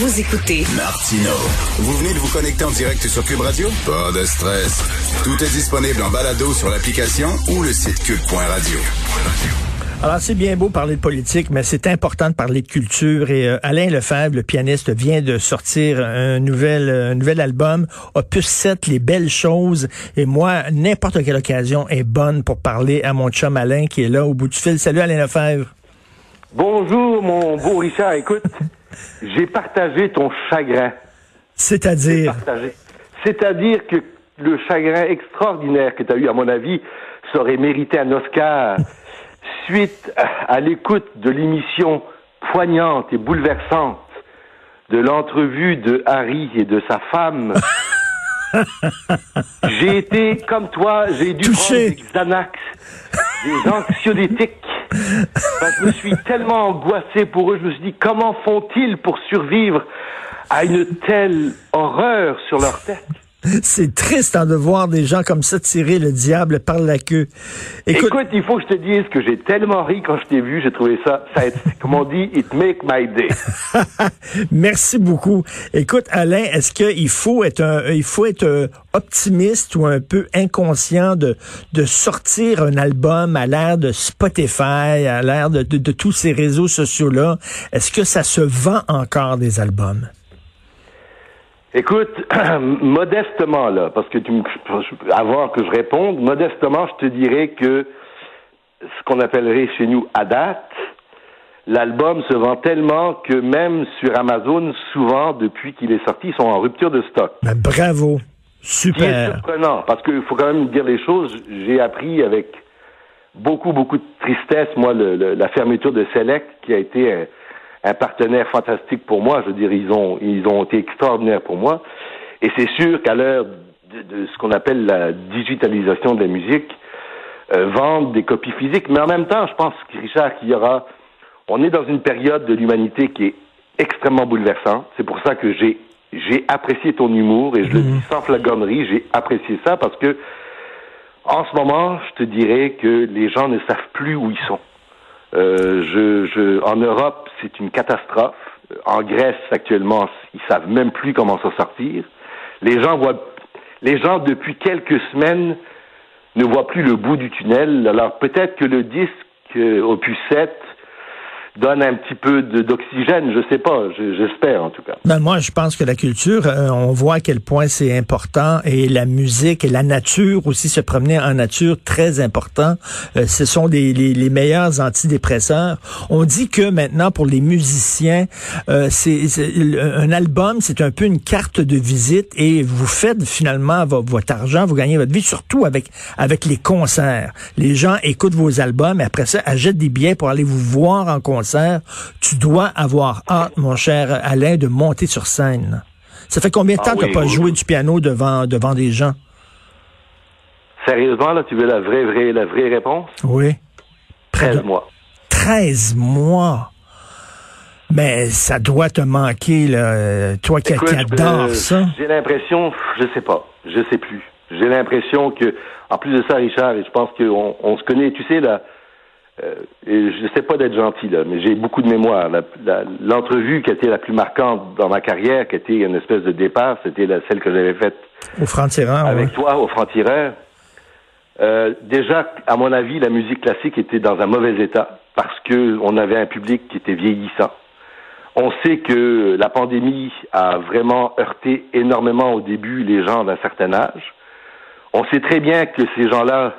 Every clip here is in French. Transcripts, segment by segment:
Vous écoutez Martino. Vous venez de vous connecter en direct sur Cube Radio? Pas de stress. Tout est disponible en balado sur l'application ou le site cube.radio. Alors, c'est bien beau parler de politique, mais c'est important de parler de culture. Et euh, Alain Lefebvre, le pianiste, vient de sortir un nouvel, un nouvel album, Opus 7, Les belles choses. Et moi, n'importe quelle occasion est bonne pour parler à mon chum Alain qui est là au bout du fil. Salut Alain Lefebvre. Bonjour, mon beau Richard. Écoute, j'ai partagé ton chagrin. C'est-à-dire? C'est-à-dire que le chagrin extraordinaire que tu as eu, à mon avis, ça aurait mérité un Oscar suite à l'écoute de l'émission poignante et bouleversante de l'entrevue de Harry et de sa femme, j'ai été, comme toi, j'ai dû Touché. prendre des Xanax, des anxiolytiques. Je me suis tellement angoissé pour eux, je me suis dit, comment font-ils pour survivre à une telle horreur sur leur tête? C'est triste hein, de voir des gens comme ça tirer le diable par la queue. Écoute, il faut que je te dise que j'ai tellement ri quand je t'ai vu, j'ai trouvé ça, ça comme on dit, it make my day. Merci beaucoup. Écoute, Alain, est-ce qu'il faut être un, il faut être euh, optimiste ou un peu inconscient de, de sortir un album à l'ère de Spotify, à l'ère de, de, de tous ces réseaux sociaux-là? Est-ce que ça se vend encore des albums? Écoute, modestement là, parce que tu me, avant que je réponde, modestement, je te dirais que ce qu'on appellerait chez nous à date, l'album se vend tellement que même sur Amazon, souvent depuis qu'il est sorti, ils sont en rupture de stock. Ben, bravo, C'est super. surprenant parce qu'il faut quand même dire les choses. J'ai appris avec beaucoup beaucoup de tristesse, moi, le- le- la fermeture de Select, qui a été un, partenaire fantastique pour moi. Je veux dire, ils ont ils ont été extraordinaires pour moi. Et c'est sûr qu'à l'heure de, de ce qu'on appelle la digitalisation de la musique, euh, vendre des copies physiques. Mais en même temps, je pense, Richard, qu'il y aura. On est dans une période de l'humanité qui est extrêmement bouleversante. C'est pour ça que j'ai j'ai apprécié ton humour et je le dis sans flagornerie, j'ai apprécié ça parce que en ce moment, je te dirais que les gens ne savent plus où ils sont. Euh, je, je, en Europe, c'est une catastrophe. En Grèce, actuellement, ils savent même plus comment s'en sortir. Les gens voient, les gens depuis quelques semaines ne voient plus le bout du tunnel. Alors peut-être que le disque euh, Opus 7 donne un petit peu d'oxygène, je sais pas, je- j'espère en tout cas. Ben, moi, je pense que la culture, euh, on voit à quel point c'est important et la musique et la nature aussi, se promener en nature, très important. Euh, ce sont des, les, les meilleurs antidépresseurs. On dit que maintenant, pour les musiciens, euh, c'est un album, c'est un peu une carte de visite et vous faites finalement vo- votre argent, vous gagnez votre vie, surtout avec, avec les concerts. Les gens écoutent vos albums et après ça, achètent des billets pour aller vous voir en concert. Tu dois avoir hâte, mon cher Alain, de monter sur scène. Ça fait combien de Ah temps que oui, tu pas oui, joué du piano devant, devant des gens? Sérieusement, là, tu veux la vraie, vraie, la vraie réponse? Oui. Près 13 de mois. 13 mois. Mais ça doit te manquer, là. Toi qui, Écoute, qui adore euh, ça. J'ai l'impression, je sais pas, je sais plus. J'ai l'impression que, en plus de ça, Richard, et je pense qu'on on se connaît, tu sais, là, euh, et je sais pas d'être gentil, là, mais j'ai beaucoup de mémoire. L'entrevue qui a été la plus marquante dans ma carrière, qui a été une espèce de départ, c'était celle que j'avais faite Au franc-tireur, avec ouais. toi au franc-tireur. Euh, déjà, à mon avis, la musique classique était dans un mauvais état parce que on avait un public qui était vieillissant. On sait que la pandémie a vraiment heurté énormément au début les gens d'un certain âge. On sait très bien que ces gens-là,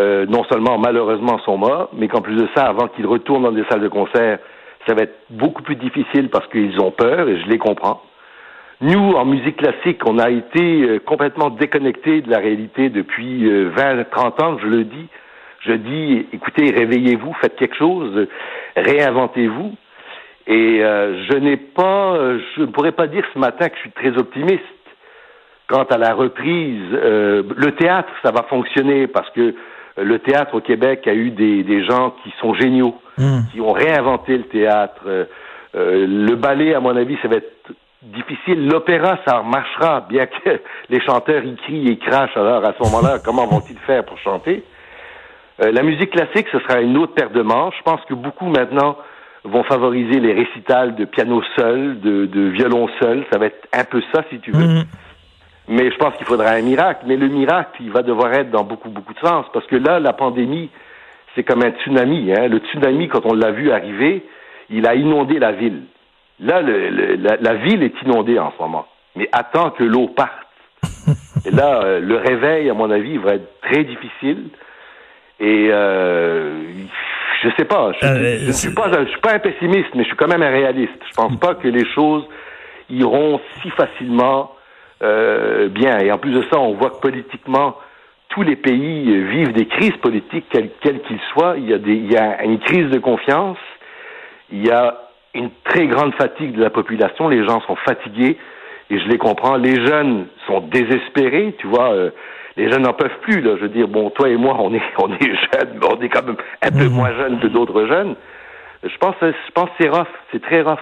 euh, non seulement malheureusement sont morts, mais qu'en plus de ça, avant qu'ils retournent dans des salles de concert, ça va être beaucoup plus difficile parce qu'ils ont peur, et je les comprends. Nous, en musique classique, on a été euh, complètement déconnectés de la réalité depuis euh, 20, 30 ans, je le dis. Je dis, écoutez, réveillez-vous, faites quelque chose, réinventez-vous. Et euh, je n'ai pas, je ne pourrais pas dire ce matin que je suis très optimiste quant à la reprise. Le théâtre, ça va fonctionner parce que le théâtre au Québec a eu des, des gens qui sont géniaux, Hmm. qui ont réinventé le théâtre. Euh, euh, le ballet, à mon avis, ça va être difficile. L'opéra, ça marchera, bien que les chanteurs y crient et crachent. Alors, à ce moment-là, comment vont-ils faire pour chanter? Euh, La musique classique, ce sera une autre paire de manches. Je pense que beaucoup maintenant vont favoriser les récitals de piano seul, de, de violon seul. Ça va être un peu ça, si tu veux. Mhm. Mais je pense qu'il faudra un miracle. Mais le miracle, il va devoir être dans beaucoup, beaucoup de sens. Parce que là, la pandémie, c'est comme un tsunami. Hein. Le tsunami, quand on l'a vu arriver, il a inondé la ville. Là, le- le- la, la ville est inondée en ce moment. Mais attends que l'eau parte. Et là, euh, le réveil, à mon avis, va être très difficile. Et euh, je sais pas. Je, Euh, je ne suis pas, un- je suis pas un pessimiste, mais je suis quand même un réaliste. Je pense pas que les choses iront si facilement euh, bien. Et en plus de ça, on voit que politiquement, tous les pays vivent des crises politiques, quels qu'ils soient. Il y, a des, il y a une crise de confiance, il y a une très grande fatigue de la population, les gens sont fatigués, et je les comprends. Les jeunes sont désespérés, tu vois. euh, les jeunes n'en peuvent plus, là. Je veux dire, bon, toi et moi, on est, on est jeunes, mais on est quand même un peu moins jeunes que d'autres jeunes. Je pense, je pense que c'est rough, c'est très rough.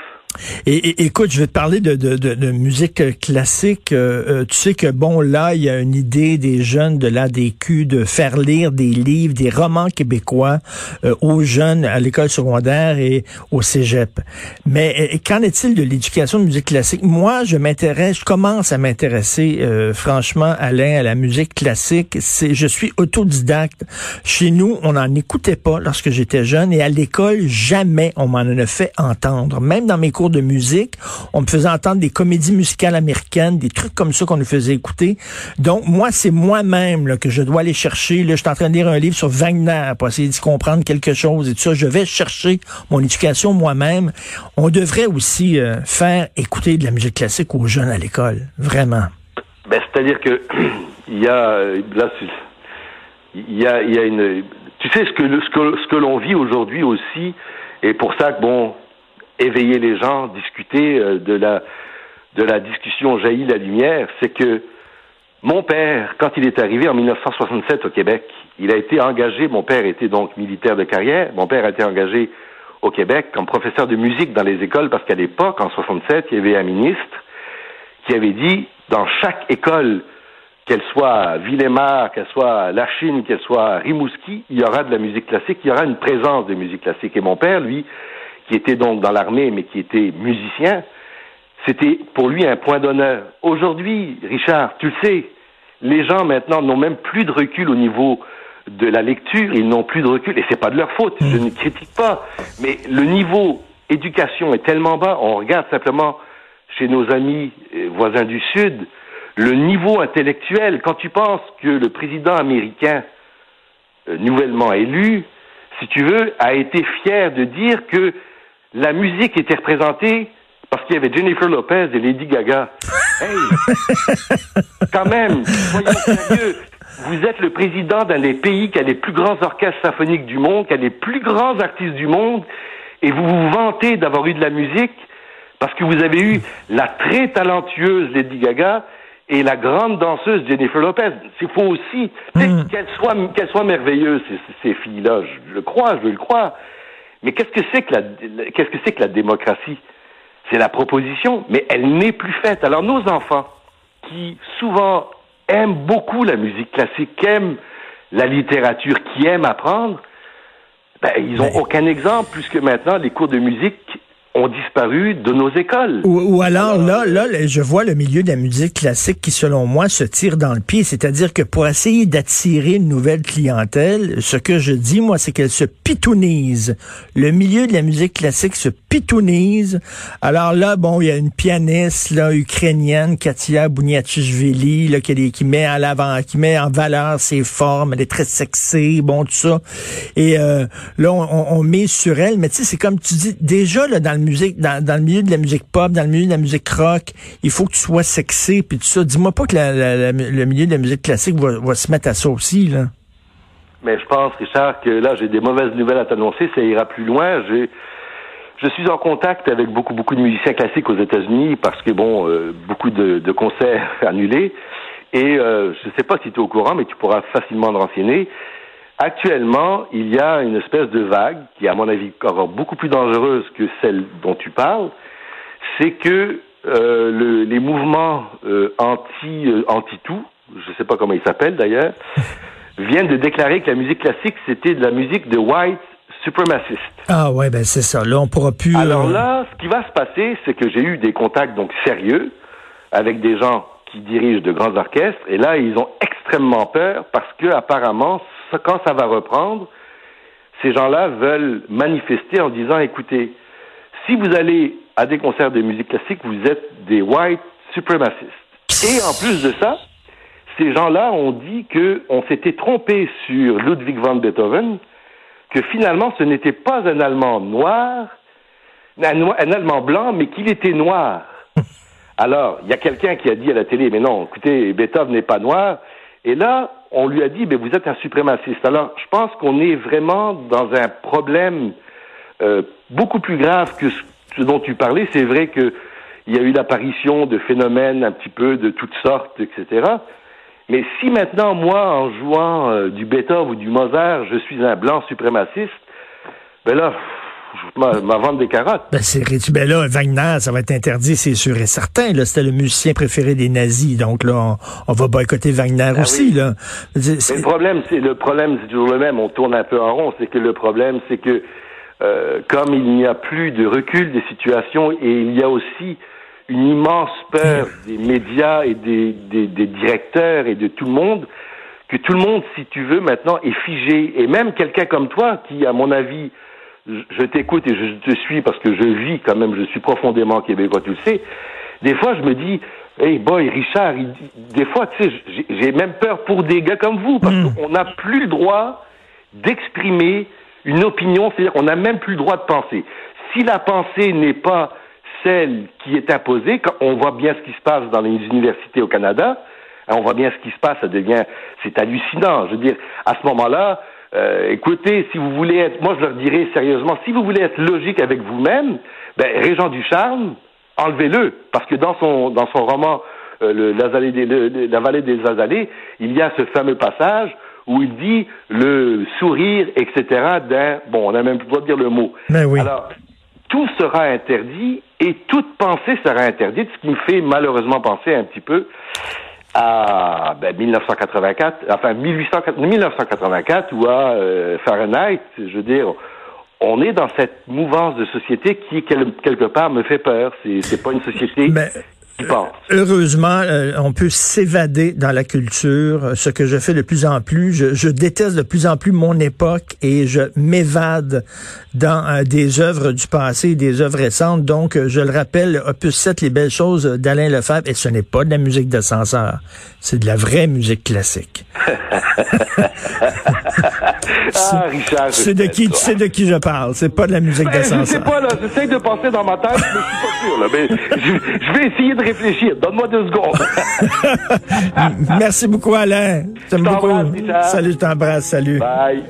Et, écoute, je vais te parler de, de, de, de musique classique. Euh, euh, tu sais que bon, là, il y a une idée des jeunes de l'ADQ de faire lire des livres, des romans québécois euh, aux jeunes à l'école secondaire et au cégep. Mais euh, qu'en est-il de l'éducation de musique classique? Moi, je m'intéresse, je commence à m'intéresser, euh, franchement, Alain, à la musique classique. C'est, je suis autodidacte. Chez nous, on n'en écoutait pas lorsque j'étais jeune et à l'école, jamais on m'en a fait entendre. Même dans mes cours de musique, on me faisait entendre des comédies musicales américaines, des trucs comme ça qu'on nous faisait écouter. Donc, moi, c'est moi-même que je dois aller chercher. Là, je suis en train de lire un livre sur Wagner pour essayer de comprendre quelque chose et tout ça. Je vais chercher mon éducation moi-même. On devrait aussi euh, faire écouter de la musique classique aux jeunes à l'école. Vraiment. Ben, c'est-à-dire que il y a euh, là, il y a, une. Tu sais ce que ce que ce que l'on vit aujourd'hui aussi, et pour ça que bon, éveiller les gens, discuter euh, de la de la discussion jaillit la lumière, c'est que mon père, quand il est arrivé en 1967 au Québec, il a été engagé. Mon père était donc militaire de carrière. Mon père a été engagé au Québec comme professeur de musique dans les écoles parce qu'à l'époque, en 67, il y avait un ministre qui avait dit dans chaque école, qu'elle soit Villemar, qu'elle soit à La Chine, qu'elle soit Rimouski, il y aura de la musique classique, il y aura une présence de musique classique. Et mon père, lui, qui était donc dans l'armée, mais qui était musicien, c'était pour lui un point d'honneur. Aujourd'hui, Richard, tu le sais, les gens maintenant n'ont même plus de recul au niveau de la lecture, ils n'ont plus de recul, et c'est pas de leur faute, je ne critique pas, mais le niveau éducation est tellement bas, on regarde simplement chez nos amis euh, voisins du Sud, le niveau intellectuel, quand tu penses que le président américain euh, nouvellement élu, si tu veux, a été fier de dire que la musique était représentée parce qu'il y avait Jennifer Lopez et Lady Gaga. Hey, quand même, soyons sérieux. Vous êtes le président d'un des pays qui a les plus grands orchestres symphoniques du monde, qui a les plus grands artistes du monde, et vous vous vantez d'avoir eu de la musique parce que vous avez eu la très talentueuse Lady Gaga et la grande danseuse Jennifer Lopez. Il faut aussi sais, qu'elles soient qu'elles soient merveilleuses ces, ces filles-là. Je le crois, je veux le croire. Mais qu'est-ce que c'est que la qu'est-ce que c'est que la démocratie? C'est la proposition, mais elle n'est plus faite. Alors nos enfants qui souvent aiment beaucoup la musique classique, qui aiment la littérature, qui aiment apprendre, ben, ils n'ont Ben- aucun exemple puisque maintenant les cours de musique ont disparu de nos écoles. Ou, ou alors là, là, je vois le milieu de la musique classique qui, selon moi, se tire dans le pied. C'est-à-dire que pour essayer d'attirer une nouvelle clientèle, ce que je dis, moi, c'est qu'elle se pitounise. Le milieu de la musique classique se pitounise. Alors là, bon, il y a une pianiste là ukrainienne, Katia Bouniatichvili, là, qui, met à l'avant, qui met en valeur ses formes. Elle est très sexy, bon, tout ça. Et euh, là, on, on, on mise sur elle. Mais tu sais, c'est comme tu dis, déjà là, dans le musique, dans, le milieu de la musique pop, dans le milieu de la musique rock, il faut que tu sois sexy puis tout ça. Dis-moi pas que le milieu de la musique classique va, se mettre à ça aussi, là. Mais je pense, Richard, que là, j'ai des mauvaises nouvelles à t'annoncer. Ça ira plus loin. Je suis en contact avec beaucoup beaucoup de musiciens classiques aux États-Unis parce que bon, euh, beaucoup de, de, concerts annulés. Et euh, je ne sais pas si tu es au courant, mais tu pourras facilement te renseigner. Actuellement, il y a une espèce de vague qui à mon avis encore beaucoup plus dangereuse que celle dont tu parles. C'est que euh, le, les mouvements euh, anti euh, anti tout, je ne sais pas comment ils s'appellent d'ailleurs, viennent de déclarer que la musique classique c'était de la musique de white supremaciste. Ah ouais, ben c'est ça. Là, on pourra plus. Alors là, ce qui va se passer, c'est que j'ai eu des contacts donc sérieux avec des gens qui dirigent de grands orchestres, et là, ils ont extrêmement peur parce que apparemment, quand ça va reprendre, ces gens-là veulent manifester en disant, écoutez, si vous allez à des concerts de musique classique, vous êtes des white supremacistes. Et en plus de ça, ces gens-là ont dit qu'on s'était trompé sur Ludwig van Beethoven, que finalement ce n'était pas un Allemand noir, un, un Allemand blanc, mais qu'il était noir. Alors, il y a quelqu'un qui a dit à la télé, mais non, écoutez, Beethoven n'est pas noir. Et là, on lui a dit, mais vous êtes un suprémaciste. Alors, je pense qu'on est vraiment dans un problème euh, beaucoup plus grave que ce dont tu parlais. C'est vrai qu'il y a eu l'apparition de phénomènes un petit peu de toutes sortes, etc. Mais si maintenant, moi, en jouant euh, du Beethoven ou du Mozart, je suis un blanc suprémaciste, ben là, je vendre des carottes. Ben, c'est ben là, Wagner, ça va être interdit, c'est sûr et certain. Là, c'était le musicien préféré des nazis, donc là, on, va boycotter Wagner ah aussi. Là. le problème, c'est le problème, c'est toujours le même. On tourne un peu en rond. C'est que le problème, c'est que euh, comme il n'y a plus de recul des situations et il y a aussi une immense peur des médias et des, des, des, directeurs et de tout le monde, que tout le monde, si tu veux, maintenant est figé. Et même quelqu'un comme toi, qui, à mon avis, je t'écoute et je te suis parce que je vis quand même, je suis profondément québécois, tu le sais. Des fois, je me dis, hey boy, Richard, des fois, tu sais, j'ai même peur pour des gars comme vous parce hmm. qu'on n'a plus le droit d'exprimer une opinion, c'est-à-dire qu'on n'a même plus le droit de penser. Si la pensée n'est pas celle qui est imposée, quand on voit bien ce qui se passe dans les universités au Canada, hein, on voit bien ce qui se passe, ça devient, c'est hallucinant. Je veux dire, à ce moment-là, euh, écoutez, si vous voulez être, moi je leur dirais sérieusement, si vous voulez être logique avec vous-même, ben, Régent Ducharme, enlevez-le, parce que dans son dans son roman euh, le, La vallée des Azalées, il y a ce fameux passage où il dit le sourire, etc. d'un, bon, on n'a même plus le droit de dire le mot. Mais oui. Alors, tout sera interdit et toute pensée sera interdite, ce qui me fait malheureusement penser un petit peu à ben, 1984, enfin 1984 ou à euh, Fahrenheit, je veux dire, on est dans cette mouvance de société qui quelque part me fait peur. C'est c'est pas une société Heureusement, euh, on peut s'évader dans la culture, ce que je fais de plus en plus. Je, déteste de plus en plus mon époque et je m'évade dans euh, des œuvres du passé, des œuvres récentes. Donc, euh, je le rappelle, Opus 7, Les belles choses d'Alain Lefebvre, et ce n'est pas de la musique d'ascenseur, c'est de la vraie musique classique. ah, Richard. C'est de qui, tu sais de qui je parle? C'est pas de la musique ben, d'ascenseur. Je sais pas, là. J'essaie de penser dans ma tête, mais je suis pas sûr, là. Mais je, je vais essayer de réfléchir. Donne-moi deux secondes. Merci beaucoup, Alain. beaucoup. Salut, je t'embrasse. Salut. Bye.